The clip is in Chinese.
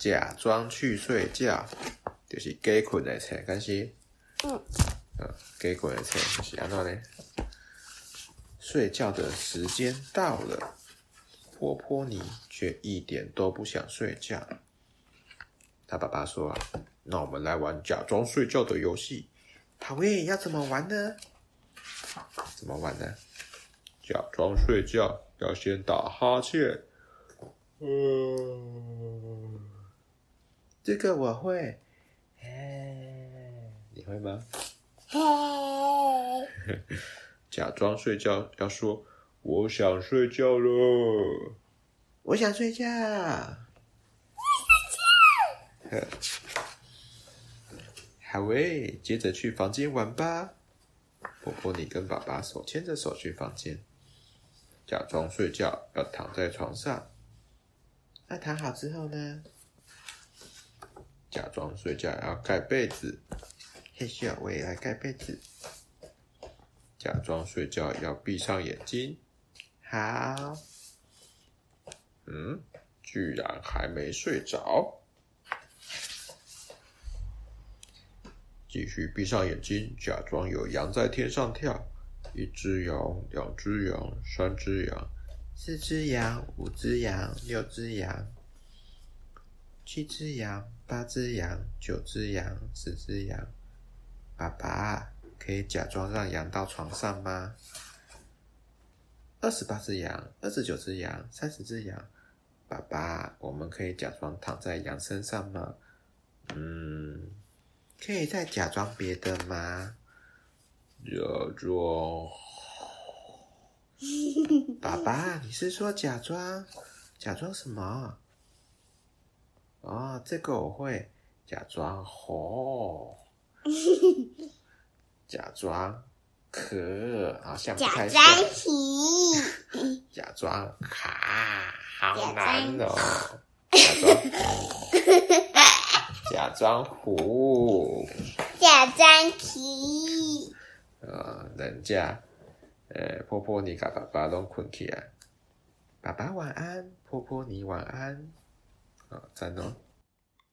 假装去睡觉，就是假困的册，但是，嗯，假困的册就是安怎呢？睡觉的时间到了，波波尼却一点都不想睡觉。他爸爸说：“那我们来玩假装睡觉的游戏。”好喂，要怎么玩呢？怎么玩呢？假装睡觉要先打哈欠。嗯，这个我会。哎，你会吗？假装睡觉要说：“我想睡觉了。”我想睡觉。睡觉。好喂，接着去房间玩吧。婆婆，你跟爸爸手牵着手去房间，假装睡觉，要躺在床上。那躺好之后呢？假装睡觉要盖被子。嘿咻，我也来盖被子。假装睡觉要闭上眼睛。好。嗯，居然还没睡着。继续闭上眼睛，假装有羊在天上跳。一只羊，两只羊，三只羊，四只羊，五只羊，六只羊，七只羊，八只羊，九只羊，十只羊。爸爸，可以假装让羊到床上吗？二十八只羊，二十九只羊，三十只羊。爸爸，我们可以假装躺在羊身上吗？嗯。可以再假装别的吗？假装。爸爸，你是说假装？假装什么？哦，这个我会假装吼。假装咳，好像不太像。假装皮。假装卡，好难哦。假装。假装虎，假装皮，啊，人家，呃，婆婆你跟爸爸都困起来，爸爸晚安，婆婆你晚安，啊，赞哦。